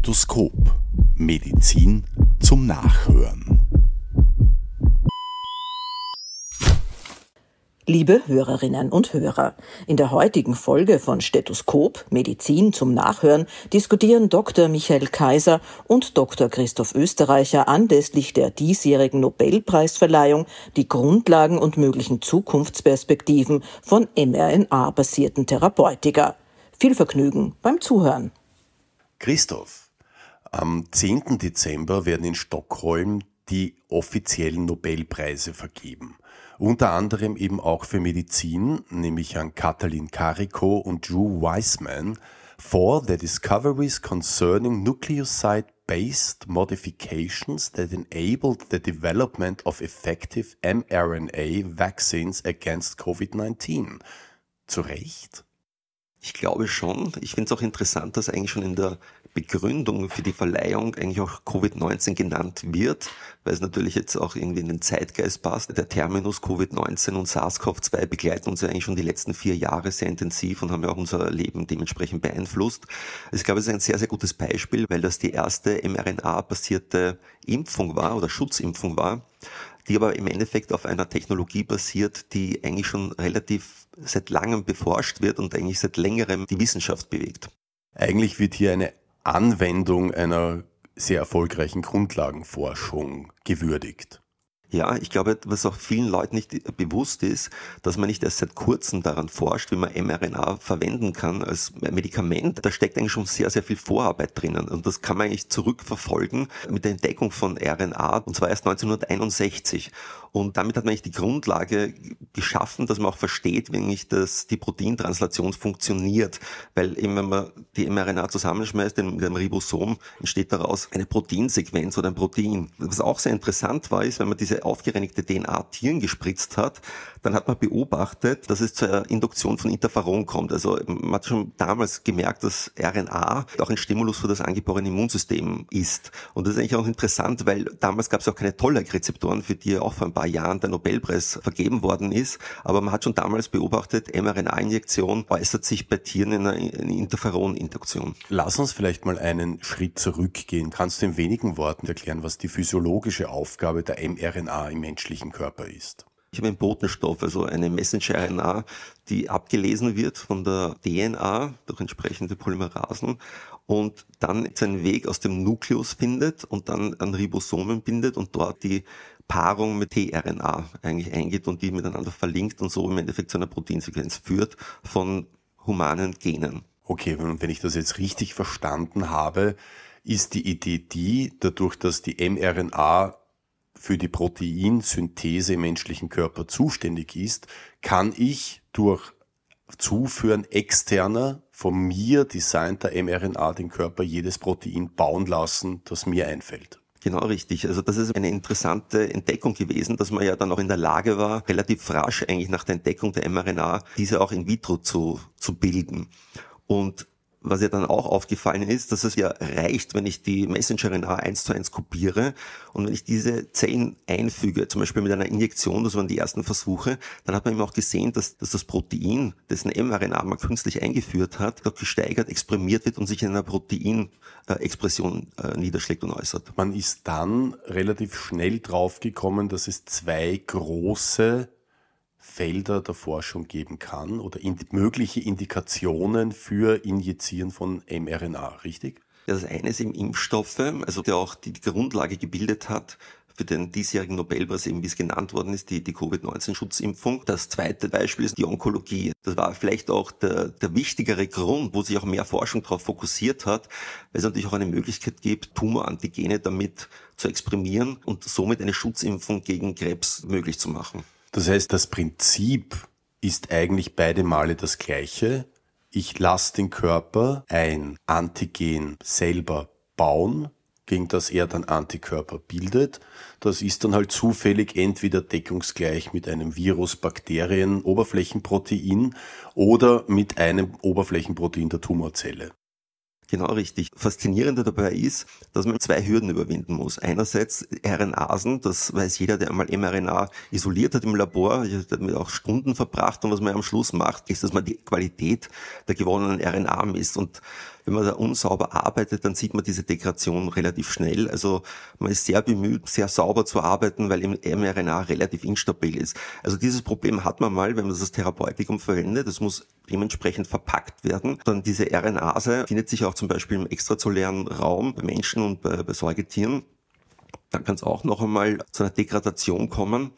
Stethoskop. Medizin zum Nachhören. Liebe Hörerinnen und Hörer, in der heutigen Folge von Stethoskop Medizin zum Nachhören diskutieren Dr. Michael Kaiser und Dr. Christoph Österreicher anlässlich der diesjährigen Nobelpreisverleihung die Grundlagen und möglichen Zukunftsperspektiven von mRNA-basierten Therapeutika. Viel Vergnügen beim Zuhören. Christoph, am 10. Dezember werden in Stockholm die offiziellen Nobelpreise vergeben. Unter anderem eben auch für Medizin, nämlich an Katalin Kariko und Drew Weissman, for the discoveries concerning nucleoside-based modifications that enabled the development of effective mRNA vaccines against COVID-19. Zu Recht? Ich glaube schon. Ich finde es auch interessant, dass eigentlich schon in der Begründung für die Verleihung eigentlich auch Covid-19 genannt wird, weil es natürlich jetzt auch irgendwie in den Zeitgeist passt. Der Terminus Covid-19 und SARS-CoV-2 begleiten uns ja eigentlich schon die letzten vier Jahre sehr intensiv und haben ja auch unser Leben dementsprechend beeinflusst. Ich glaube, es ist ein sehr, sehr gutes Beispiel, weil das die erste mRNA-basierte Impfung war oder Schutzimpfung war, die aber im Endeffekt auf einer Technologie basiert, die eigentlich schon relativ seit langem beforscht wird und eigentlich seit längerem die Wissenschaft bewegt. Eigentlich wird hier eine Anwendung einer sehr erfolgreichen Grundlagenforschung gewürdigt. Ja, ich glaube, was auch vielen Leuten nicht bewusst ist, dass man nicht erst seit kurzem daran forscht, wie man mRNA verwenden kann als Medikament. Da steckt eigentlich schon sehr, sehr viel Vorarbeit drinnen. Und das kann man eigentlich zurückverfolgen mit der Entdeckung von RNA, und zwar erst 1961. Und damit hat man eigentlich die Grundlage geschaffen, dass man auch versteht, wie eigentlich das, die Proteintranslation funktioniert. Weil eben, wenn man die mRNA zusammenschmeißt, in dem Ribosom, entsteht daraus eine Proteinsequenz oder ein Protein. Was auch sehr interessant war, ist, wenn man diese aufgereinigte DNA Tieren gespritzt hat, dann hat man beobachtet, dass es zur Induktion von Interferon kommt. Also man hat schon damals gemerkt, dass RNA auch ein Stimulus für das angeborene Immunsystem ist. Und das ist eigentlich auch interessant, weil damals gab es auch keine Tollak-Rezeptoren, für die auch vor ein paar Jahren der Nobelpreis vergeben worden ist. Aber man hat schon damals beobachtet, mRNA-Injektion äußert sich bei Tieren in einer Interferon-Induktion. Lass uns vielleicht mal einen Schritt zurückgehen. Kannst du in wenigen Worten erklären, was die physiologische Aufgabe der mRNA RNA im menschlichen Körper ist. Ich habe einen Botenstoff, also eine Messenger-RNA, die abgelesen wird von der DNA durch entsprechende Polymerasen und dann seinen Weg aus dem Nukleus findet und dann an Ribosomen bindet und dort die Paarung mit tRNA eigentlich eingeht und die miteinander verlinkt und so im Endeffekt zu einer Proteinsequenz führt von humanen Genen. Okay, wenn ich das jetzt richtig verstanden habe, ist die Idee die, dadurch, dass die mRNA für die Proteinsynthese im menschlichen Körper zuständig ist, kann ich durch Zuführen externer, von mir designter mRNA den Körper jedes Protein bauen lassen, das mir einfällt. Genau richtig. Also das ist eine interessante Entdeckung gewesen, dass man ja dann auch in der Lage war, relativ rasch eigentlich nach der Entdeckung der mRNA diese auch in vitro zu, zu bilden. Und was ja dann auch aufgefallen ist, dass es ja reicht, wenn ich die Messenger-RNA eins zu eins kopiere und wenn ich diese Zellen einfüge, zum Beispiel mit einer Injektion, das waren die ersten Versuche, dann hat man eben auch gesehen, dass, dass das Protein, dessen mRNA man künstlich eingeführt hat, dort gesteigert, exprimiert wird und sich in einer Proteinexpression äh, niederschlägt und äußert. Man ist dann relativ schnell draufgekommen, dass es zwei große Felder der Forschung geben kann oder in, mögliche Indikationen für Injizieren von mRNA, richtig? Das eine ist eben Impfstoffe, also der auch die Grundlage gebildet hat für den diesjährigen Nobelpreis, eben wie es genannt worden ist, die, die Covid-19-Schutzimpfung. Das zweite Beispiel ist die Onkologie. Das war vielleicht auch der, der wichtigere Grund, wo sich auch mehr Forschung darauf fokussiert hat, weil es natürlich auch eine Möglichkeit gibt, Tumorantigene damit zu exprimieren und somit eine Schutzimpfung gegen Krebs möglich zu machen. Das heißt, das Prinzip ist eigentlich beide Male das gleiche. Ich lasse den Körper ein Antigen selber bauen, gegen das er dann Antikörper bildet. Das ist dann halt zufällig entweder deckungsgleich mit einem Virus, Bakterien, Oberflächenprotein oder mit einem Oberflächenprotein der Tumorzelle. Genau richtig. Faszinierende dabei ist, dass man zwei Hürden überwinden muss. Einerseits RNAsen, das weiß jeder, der einmal mRNA isoliert hat im Labor, damit auch Stunden verbracht und was man am Schluss macht, ist, dass man die Qualität der gewonnenen RNA misst. Und Wenn man da unsauber arbeitet, dann sieht man diese Degradation relativ schnell. Also man ist sehr bemüht, sehr sauber zu arbeiten, weil im mRNA relativ instabil ist. Also dieses Problem hat man mal, wenn man das Therapeutikum verwendet. Das muss dementsprechend verpackt werden. Dann diese RNase findet sich auch zum Beispiel im extrazellulären Raum bei Menschen und bei, bei Säugetieren. Dann kann es auch noch einmal zu einer Degradation kommen.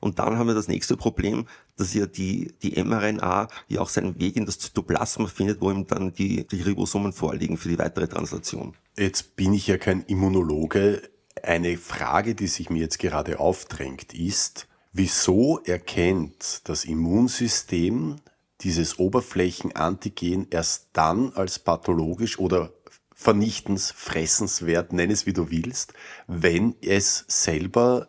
Und dann haben wir das nächste Problem, dass ja die, die mRNA ja auch seinen Weg in das Zytoplasma findet, wo ihm dann die, die Ribosomen vorliegen für die weitere Translation. Jetzt bin ich ja kein Immunologe. Eine Frage, die sich mir jetzt gerade aufdrängt, ist, wieso erkennt das Immunsystem dieses Oberflächenantigen erst dann als pathologisch oder vernichtens, fressenswert, nenn es wie du willst, wenn es selber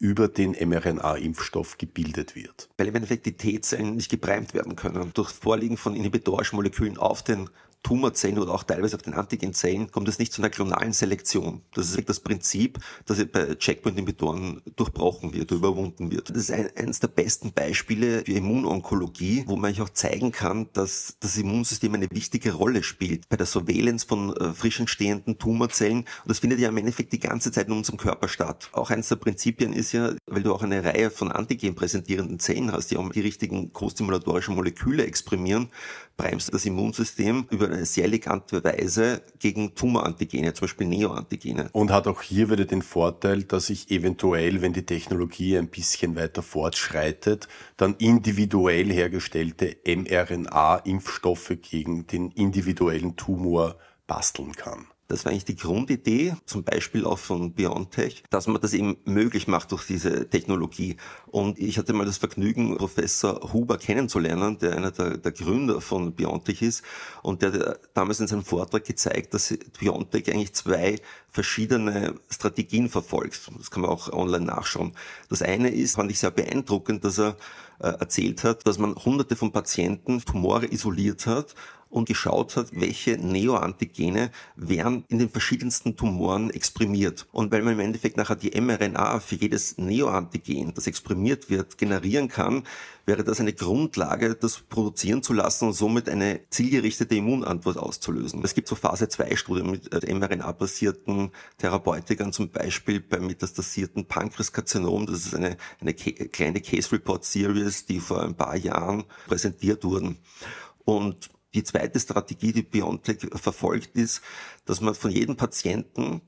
über den mRNA-Impfstoff gebildet wird. Weil im Endeffekt die T-Zellen nicht gebreimt werden können. Durch Vorliegen von inhibitorischen Molekülen auf den Tumorzellen oder auch teilweise auf den Antigenzellen kommt es nicht zu einer klonalen Selektion. Das ist das Prinzip, das bei Checkpoint-Inhibitoren durchbrochen wird, überwunden wird. Das ist ein, eines der besten Beispiele für Immunonkologie, wo man auch zeigen kann, dass das Immunsystem eine wichtige Rolle spielt bei der Surveillance von äh, frisch entstehenden Tumorzellen. Und das findet ja im Endeffekt die ganze Zeit in unserem Körper statt. Auch eines der Prinzipien ist ja, weil du auch eine Reihe von Antigen präsentierenden Zellen hast, die auch die richtigen co-stimulatorischen Moleküle exprimieren, bremst das Immunsystem über eine sehr elegante Weise gegen Tumorantigene, zum Beispiel Neoantigene. Und hat auch hier wieder den Vorteil, dass ich eventuell, wenn die Technologie ein bisschen weiter fortschreitet, dann individuell hergestellte mRNA-Impfstoffe gegen den individuellen Tumor basteln kann. Das war eigentlich die Grundidee, zum Beispiel auch von BioNTech, dass man das eben möglich macht durch diese Technologie. Und ich hatte mal das Vergnügen, Professor Huber kennenzulernen, der einer der, der Gründer von BioNTech ist. Und der hat damals in seinem Vortrag gezeigt, dass BioNTech eigentlich zwei verschiedene Strategien verfolgt. Das kann man auch online nachschauen. Das eine ist, fand ich sehr beeindruckend, dass er äh, erzählt hat, dass man hunderte von Patienten Tumore isoliert hat und geschaut hat, welche Neoantigene werden in den verschiedensten Tumoren exprimiert. Und weil man im Endeffekt nachher die mRNA für jedes Neoantigen, das exprimiert wird, generieren kann, wäre das eine Grundlage, das produzieren zu lassen und somit eine zielgerichtete Immunantwort auszulösen. Es gibt so Phase-2-Studien mit äh, mRNA-basierten Therapeutikern, zum Beispiel beim metastasierten Pankreaskarzinom. Das ist eine, eine kleine Case-Report-Series, die vor ein paar Jahren präsentiert wurden. Und die zweite Strategie, die BioNTech verfolgt, ist, dass man von jedem Patienten,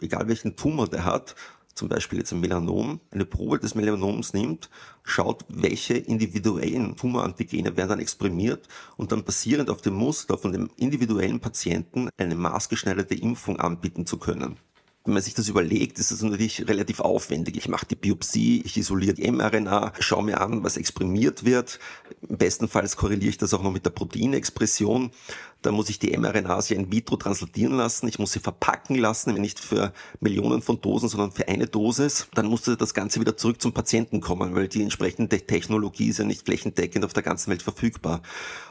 egal welchen Tumor der hat, zum Beispiel jetzt ein Melanom, eine Probe des Melanoms nimmt, schaut, welche individuellen Tumorantigene werden dann exprimiert und dann basierend auf dem Muster von dem individuellen Patienten eine maßgeschneiderte Impfung anbieten zu können. Wenn man sich das überlegt, ist das natürlich relativ aufwendig. Ich mache die Biopsie, ich isoliere die mRNA, schaue mir an, was exprimiert wird. Im besten Fall korreliere ich das auch noch mit der Proteinexpression. Dann muss ich die mRNA ja in vitro translatieren lassen. Ich muss sie verpacken lassen, nicht für Millionen von Dosen, sondern für eine Dosis. Dann musste das Ganze wieder zurück zum Patienten kommen, weil die entsprechende Technologie ist ja nicht flächendeckend auf der ganzen Welt verfügbar.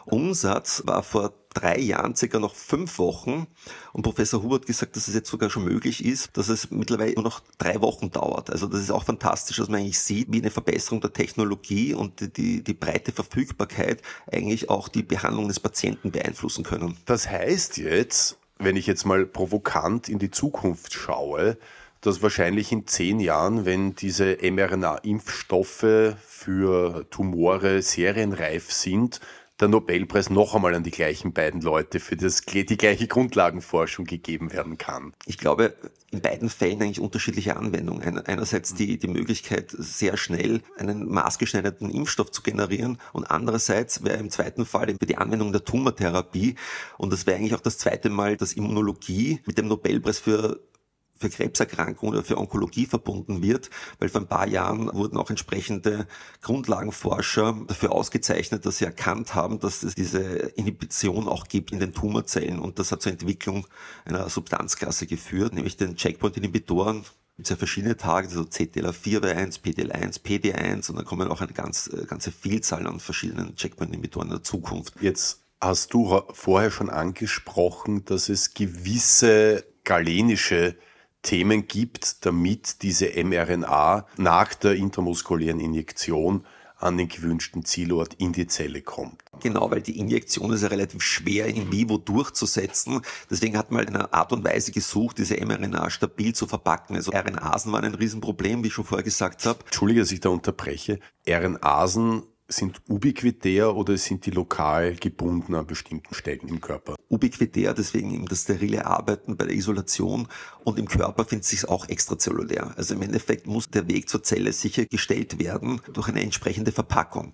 Umsatz war vor drei Jahren circa noch fünf Wochen und Professor Hubert gesagt, dass es jetzt sogar schon möglich ist, dass es mittlerweile nur noch drei Wochen dauert. Also das ist auch fantastisch, dass man eigentlich sieht, wie eine Verbesserung der Technologie und die, die breite Verfügbarkeit eigentlich auch die Behandlung des Patienten beeinflussen können können. Das heißt jetzt, wenn ich jetzt mal provokant in die Zukunft schaue, dass wahrscheinlich in zehn Jahren, wenn diese mRNA-Impfstoffe für Tumore serienreif sind, der Nobelpreis noch einmal an die gleichen beiden Leute für das, die gleiche Grundlagenforschung gegeben werden kann. Ich glaube, in beiden Fällen eigentlich unterschiedliche Anwendungen. Einerseits die, die Möglichkeit, sehr schnell einen maßgeschneiderten Impfstoff zu generieren und andererseits wäre im zweiten Fall die Anwendung der Tumortherapie und das wäre eigentlich auch das zweite Mal, dass Immunologie mit dem Nobelpreis für für Krebserkrankungen oder für Onkologie verbunden wird, weil vor ein paar Jahren wurden auch entsprechende Grundlagenforscher dafür ausgezeichnet, dass sie erkannt haben, dass es diese Inhibition auch gibt in den Tumorzellen und das hat zur Entwicklung einer Substanzklasse geführt, nämlich den Checkpoint-Inhibitoren, gibt ja verschiedene Tage, also CTLA4 PDL1, PD1 und dann kommen auch eine ganz, äh, ganze Vielzahl an verschiedenen Checkpoint-Inhibitoren in der Zukunft. Jetzt hast du vorher schon angesprochen, dass es gewisse galenische Themen gibt, damit diese mRNA nach der intramuskulären Injektion an den gewünschten Zielort in die Zelle kommt. Genau, weil die Injektion ist ja relativ schwer in vivo durchzusetzen. Deswegen hat man eine Art und Weise gesucht, diese mRNA stabil zu verpacken. Also RNAsen waren ein Riesenproblem, wie ich schon vorher gesagt habe. Entschuldige, dass ich da unterbreche. RNAsen sind ubiquitär oder sind die lokal gebunden an bestimmten Stellen im Körper? Ubiquitär, deswegen eben das sterile Arbeiten bei der Isolation und im Körper findet sich auch extrazellulär. Also im Endeffekt muss der Weg zur Zelle sichergestellt werden durch eine entsprechende Verpackung.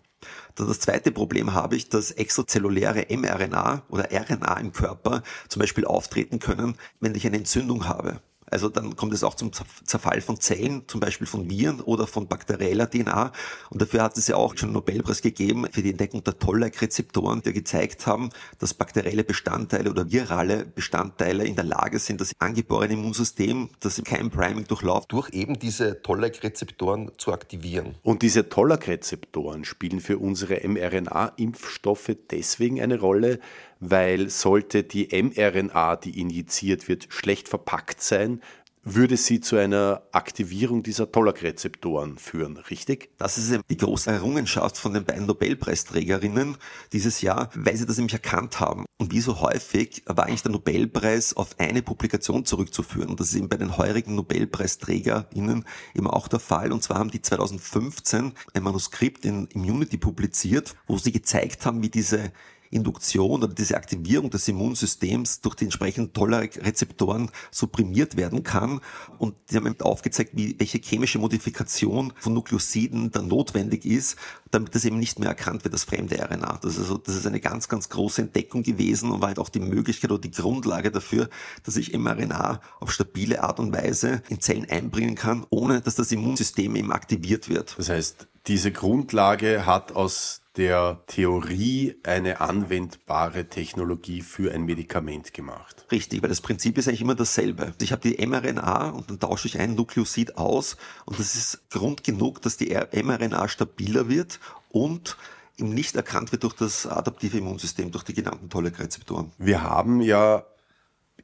Dann das zweite Problem habe ich, dass extrazelluläre mRNA oder RNA im Körper zum Beispiel auftreten können, wenn ich eine Entzündung habe. Also dann kommt es auch zum Zerfall von Zellen, zum Beispiel von Viren oder von bakterieller DNA. Und dafür hat es ja auch schon einen Nobelpreis gegeben für die Entdeckung der Toll-like-Rezeptoren, die gezeigt haben, dass bakterielle Bestandteile oder virale Bestandteile in der Lage sind, das angeborene Immunsystem, das kein Priming durchläuft, durch eben diese Toll-like-Rezeptoren zu aktivieren. Und diese Toll-like-Rezeptoren spielen für unsere mRNA-Impfstoffe deswegen eine Rolle, weil sollte die mRNA, die injiziert wird, schlecht verpackt sein, würde sie zu einer Aktivierung dieser Tollak-Rezeptoren führen, richtig? Das ist die große Errungenschaft von den beiden Nobelpreisträgerinnen dieses Jahr, weil sie das nämlich erkannt haben. Und wie so häufig war eigentlich der Nobelpreis auf eine Publikation zurückzuführen. Und das ist eben bei den heurigen Nobelpreisträgerinnen eben auch der Fall. Und zwar haben die 2015 ein Manuskript in Immunity publiziert, wo sie gezeigt haben, wie diese Induktion oder diese Aktivierung des Immunsystems durch die entsprechenden Toll-Rezeptoren supprimiert werden kann. Und die haben eben aufgezeigt, wie, welche chemische Modifikation von Nukleosiden dann notwendig ist, damit das eben nicht mehr erkannt wird als fremde RNA. Das ist, also, das ist eine ganz, ganz große Entdeckung gewesen und war halt auch die Möglichkeit oder die Grundlage dafür, dass ich mRNA auf stabile Art und Weise in Zellen einbringen kann, ohne dass das Immunsystem eben aktiviert wird. Das heißt, diese Grundlage hat aus der Theorie eine anwendbare Technologie für ein Medikament gemacht. Richtig, weil das Prinzip ist eigentlich immer dasselbe. Ich habe die mRNA und dann tausche ich ein Nukleosid aus und das ist Grund genug, dass die mRNA stabiler wird und eben nicht erkannt wird durch das adaptive Immunsystem, durch die genannten Tolle-Rezeptoren. Wir haben ja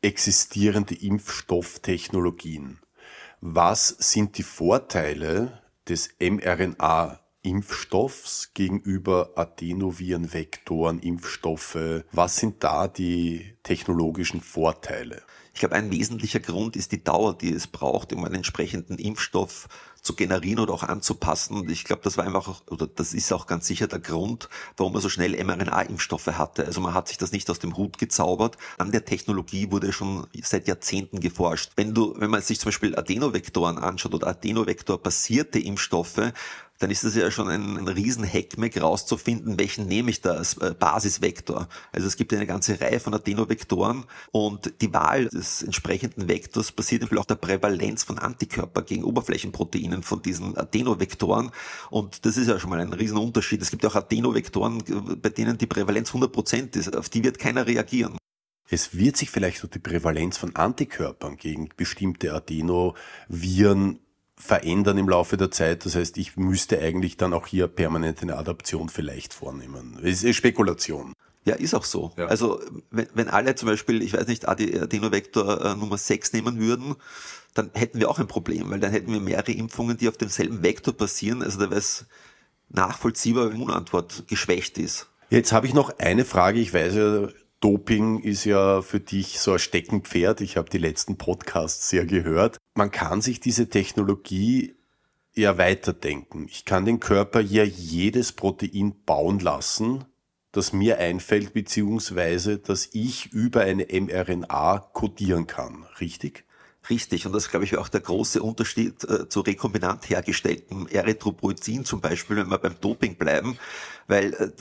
existierende Impfstofftechnologien. Was sind die Vorteile des mRNA Impfstoffs gegenüber Adenovirenvektoren, Impfstoffe? Was sind da die technologischen Vorteile? Ich glaube, ein wesentlicher Grund ist die Dauer, die es braucht, um einen entsprechenden Impfstoff zu generieren oder auch anzupassen. Und ich glaube, das war einfach, oder das ist auch ganz sicher der Grund, warum man so schnell mRNA-Impfstoffe hatte. Also man hat sich das nicht aus dem Hut gezaubert. An der Technologie wurde schon seit Jahrzehnten geforscht. Wenn du, wenn man sich zum Beispiel Adenovektoren anschaut oder Adenovektor-basierte Impfstoffe, dann ist es ja schon ein, ein riesen Hackmeck rauszufinden, welchen nehme ich da als äh, Basisvektor. Also es gibt eine ganze Reihe von Adenovektoren und die Wahl des entsprechenden Vektors basiert auch der Prävalenz von Antikörper gegen Oberflächenproteinen von diesen Adenovektoren und das ist ja schon mal ein riesen Unterschied. Es gibt auch Adenovektoren, bei denen die Prävalenz 100% ist, auf die wird keiner reagieren. Es wird sich vielleicht durch die Prävalenz von Antikörpern gegen bestimmte Adenoviren verändern im Laufe der Zeit. Das heißt, ich müsste eigentlich dann auch hier permanent eine Adaption vielleicht vornehmen. Es ist Spekulation. Ja, ist auch so. Ja. Also wenn, wenn alle zum Beispiel, ich weiß nicht, Adenovektor äh, Nummer 6 nehmen würden, dann hätten wir auch ein Problem, weil dann hätten wir mehrere Impfungen, die auf demselben Vektor passieren. Also da wäre es nachvollziehbar, wenn Immunantwort geschwächt ist. Jetzt habe ich noch eine Frage. Ich weiß ja, Doping ist ja für dich so ein Steckenpferd. Ich habe die letzten Podcasts sehr gehört. Man kann sich diese Technologie ja weiterdenken. Ich kann den Körper ja jedes Protein bauen lassen, das mir einfällt, beziehungsweise das ich über eine mRNA kodieren kann. Richtig? Richtig, und das glaube ich, auch der große Unterschied äh, zu rekombinant hergestelltem Erythropoietin zum Beispiel, wenn wir beim Doping bleiben, weil äh,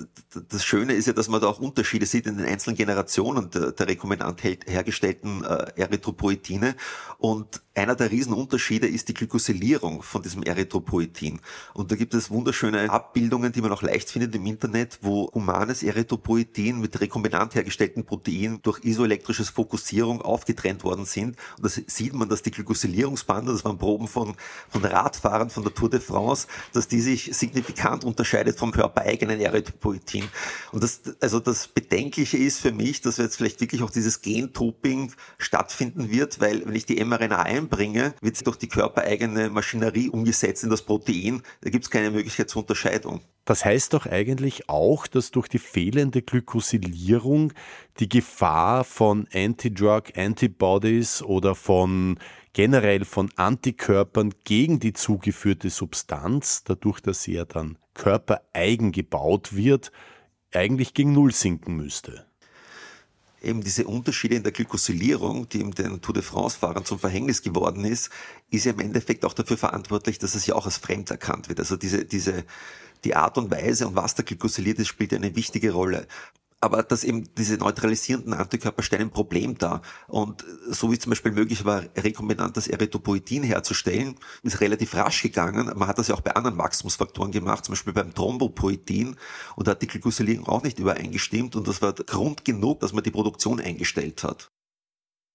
das Schöne ist ja, dass man da auch Unterschiede sieht in den einzelnen Generationen der, der rekombinant hergestellten äh, Erythropoietine und einer der Riesenunterschiede ist die Glykosylierung von diesem Erythropoietin. Und da gibt es wunderschöne Abbildungen, die man auch leicht findet im Internet, wo humanes Erythropoietin mit rekombinant hergestellten Proteinen durch isoelektrisches Fokussierung aufgetrennt worden sind. Und da sieht man, dass die Glykosylierungsbande, das waren Proben von, von Radfahrern von der Tour de France, dass die sich signifikant unterscheidet vom körpereigenen Erythropoietin. Und das, also das Bedenkliche ist für mich, dass jetzt vielleicht wirklich auch dieses Gentoping stattfinden wird, weil wenn ich die mRNA einbringe, wird sie durch die körpereigene Maschinerie umgesetzt in das Protein. Da gibt es keine Möglichkeit zur Unterscheidung. Das heißt doch eigentlich auch, dass durch die fehlende Glykosylierung die Gefahr von Anti-Drug Antibodies oder von generell von Antikörpern gegen die zugeführte Substanz, dadurch, dass sie ja dann körpereigen gebaut wird, eigentlich gegen Null sinken müsste eben diese Unterschiede in der Glykosylierung, die eben den Tour de France-Fahrern zum Verhängnis geworden ist, ist ja im Endeffekt auch dafür verantwortlich, dass es ja auch als fremd erkannt wird. Also diese, diese, die Art und Weise und was da glykosyliert ist, spielt eine wichtige Rolle aber dass eben diese neutralisierenden Antikörper stellen ein Problem dar. Und so wie zum Beispiel möglich war, rekombinantes Erythropoetin herzustellen, ist relativ rasch gegangen. Man hat das ja auch bei anderen Wachstumsfaktoren gemacht, zum Beispiel beim Thrombopoetin. Und da hat die Glykosylierung auch nicht übereingestimmt. Und das war Grund genug, dass man die Produktion eingestellt hat.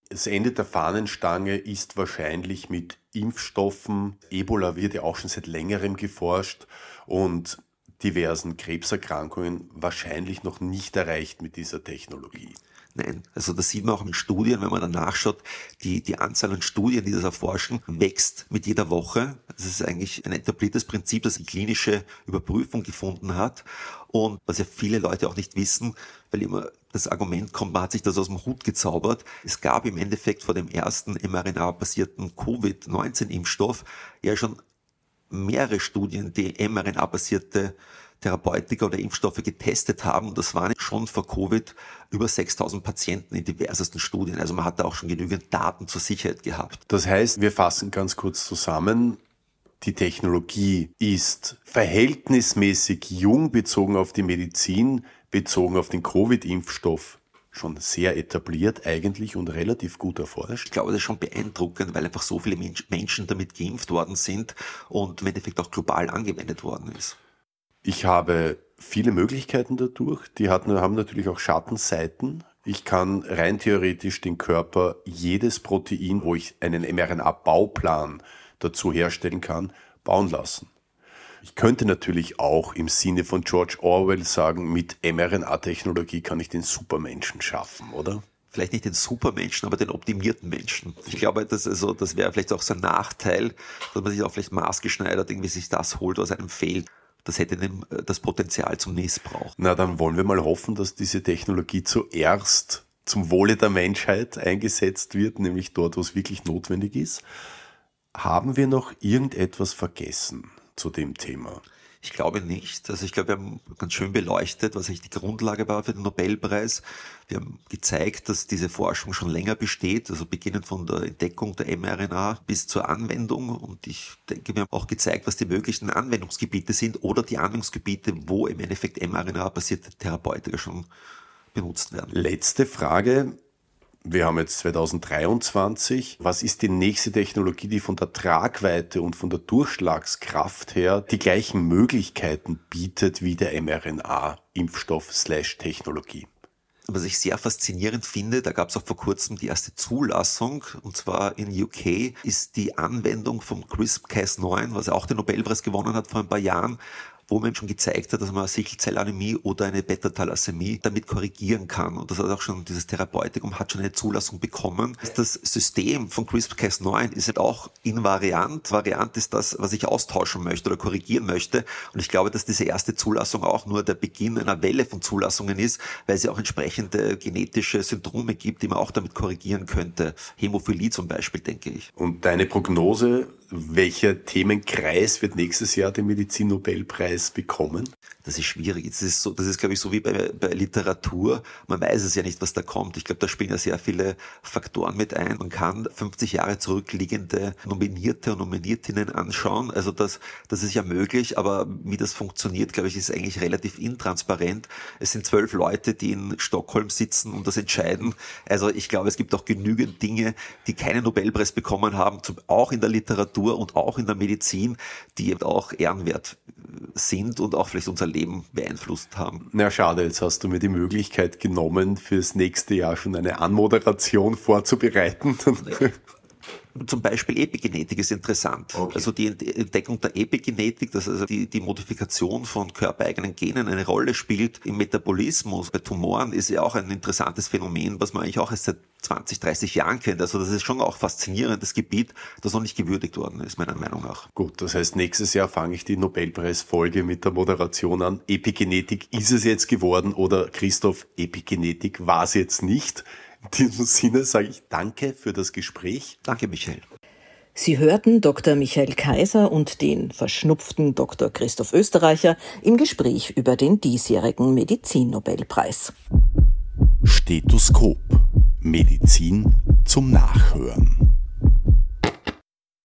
Das Ende der Fahnenstange ist wahrscheinlich mit Impfstoffen. Ebola wird ja auch schon seit längerem geforscht. Und diversen Krebserkrankungen wahrscheinlich noch nicht erreicht mit dieser Technologie. Nein, also das sieht man auch in Studien, wenn man dann nachschaut, die, die Anzahl an Studien, die das erforschen, wächst mit jeder Woche. Das ist eigentlich ein etabliertes Prinzip, das die klinische Überprüfung gefunden hat. Und was ja viele Leute auch nicht wissen, weil immer das Argument kommt, man hat sich das aus dem Hut gezaubert. Es gab im Endeffekt vor dem ersten mRNA-basierten Covid-19-Impfstoff ja schon mehrere Studien, die mRNA-basierte Therapeutika oder Impfstoffe getestet haben. Das waren schon vor Covid über 6000 Patienten in diversesten Studien. Also man hatte auch schon genügend Daten zur Sicherheit gehabt. Das heißt, wir fassen ganz kurz zusammen. Die Technologie ist verhältnismäßig jung bezogen auf die Medizin, bezogen auf den Covid-Impfstoff schon sehr etabliert eigentlich und relativ gut erforscht. Ich glaube, das ist schon beeindruckend, weil einfach so viele Menschen damit geimpft worden sind und im Endeffekt auch global angewendet worden ist. Ich habe viele Möglichkeiten dadurch. Die haben natürlich auch Schattenseiten. Ich kann rein theoretisch den Körper jedes Protein, wo ich einen mRNA-Bauplan dazu herstellen kann, bauen lassen. Ich könnte natürlich auch im Sinne von George Orwell sagen, mit mRNA-Technologie kann ich den Supermenschen schaffen, oder? Vielleicht nicht den Supermenschen, aber den optimierten Menschen. Ich glaube, das, also, das wäre vielleicht auch so ein Nachteil, dass man sich auch vielleicht maßgeschneidert irgendwie sich das holt, was einem fehlt. Das hätte äh, das Potenzial zum Missbrauch. Na, dann wollen wir mal hoffen, dass diese Technologie zuerst zum Wohle der Menschheit eingesetzt wird, nämlich dort, wo es wirklich notwendig ist. Haben wir noch irgendetwas vergessen? Zu dem Thema? Ich glaube nicht. Also ich glaube, wir haben ganz schön beleuchtet, was eigentlich die Grundlage war für den Nobelpreis. Wir haben gezeigt, dass diese Forschung schon länger besteht, also beginnend von der Entdeckung der mRNA bis zur Anwendung. Und ich denke, wir haben auch gezeigt, was die möglichen Anwendungsgebiete sind oder die Anwendungsgebiete, wo im Endeffekt mRNA-basierte Therapeutika schon benutzt werden. Letzte Frage. Wir haben jetzt 2023. Was ist die nächste Technologie, die von der Tragweite und von der Durchschlagskraft her die gleichen Möglichkeiten bietet wie der mRNA-Impfstoff-Technologie? Was ich sehr faszinierend finde, da gab es auch vor kurzem die erste Zulassung, und zwar in UK, ist die Anwendung vom CRISP-Cas9, was ja auch den Nobelpreis gewonnen hat vor ein paar Jahren, wo man schon gezeigt hat, dass man Sichelzellanämie oder eine Beta-Thalassämie damit korrigieren kann. Und das hat auch schon, dieses Therapeutikum hat schon eine Zulassung bekommen. Das System von CRISPR-Cas9 ist halt auch invariant. Variant ist das, was ich austauschen möchte oder korrigieren möchte. Und ich glaube, dass diese erste Zulassung auch nur der Beginn einer Welle von Zulassungen ist, weil es ja auch entsprechende genetische Syndrome gibt, die man auch damit korrigieren könnte. Hämophilie zum Beispiel, denke ich. Und deine Prognose, welcher Themenkreis wird nächstes Jahr den Medizin-Nobelpreis bekommen? Das ist schwierig. Das ist, so, das ist glaube ich, so wie bei, bei Literatur. Man weiß es ja nicht, was da kommt. Ich glaube, da spielen ja sehr viele Faktoren mit ein. Man kann 50 Jahre zurückliegende Nominierte und Nominiertinnen anschauen. Also das, das ist ja möglich, aber wie das funktioniert, glaube ich, ist eigentlich relativ intransparent. Es sind zwölf Leute, die in Stockholm sitzen und das entscheiden. Also ich glaube, es gibt auch genügend Dinge, die keinen Nobelpreis bekommen haben, auch in der Literatur und auch in der Medizin, die eben auch ehrenwert sind und auch vielleicht unser Leben beeinflusst haben. Na schade, jetzt hast du mir die Möglichkeit genommen, fürs nächste Jahr schon eine Anmoderation vorzubereiten. Zum Beispiel Epigenetik ist interessant. Okay. Also die Entdeckung der Epigenetik, dass also die, die Modifikation von körpereigenen Genen eine Rolle spielt im Metabolismus bei Tumoren, ist ja auch ein interessantes Phänomen, was man eigentlich auch erst seit 20, 30 Jahren kennt. Also das ist schon auch faszinierendes Gebiet, das noch nicht gewürdigt worden ist, meiner Meinung nach. Gut, das heißt, nächstes Jahr fange ich die Nobelpreisfolge mit der Moderation an. Epigenetik ist es jetzt geworden oder Christoph, Epigenetik war es jetzt nicht. In diesem Sinne sage ich danke für das Gespräch. Danke, Michael. Sie hörten Dr. Michael Kaiser und den verschnupften Dr. Christoph Österreicher im Gespräch über den diesjährigen Medizinnobelpreis. Stethoskop. Medizin zum Nachhören.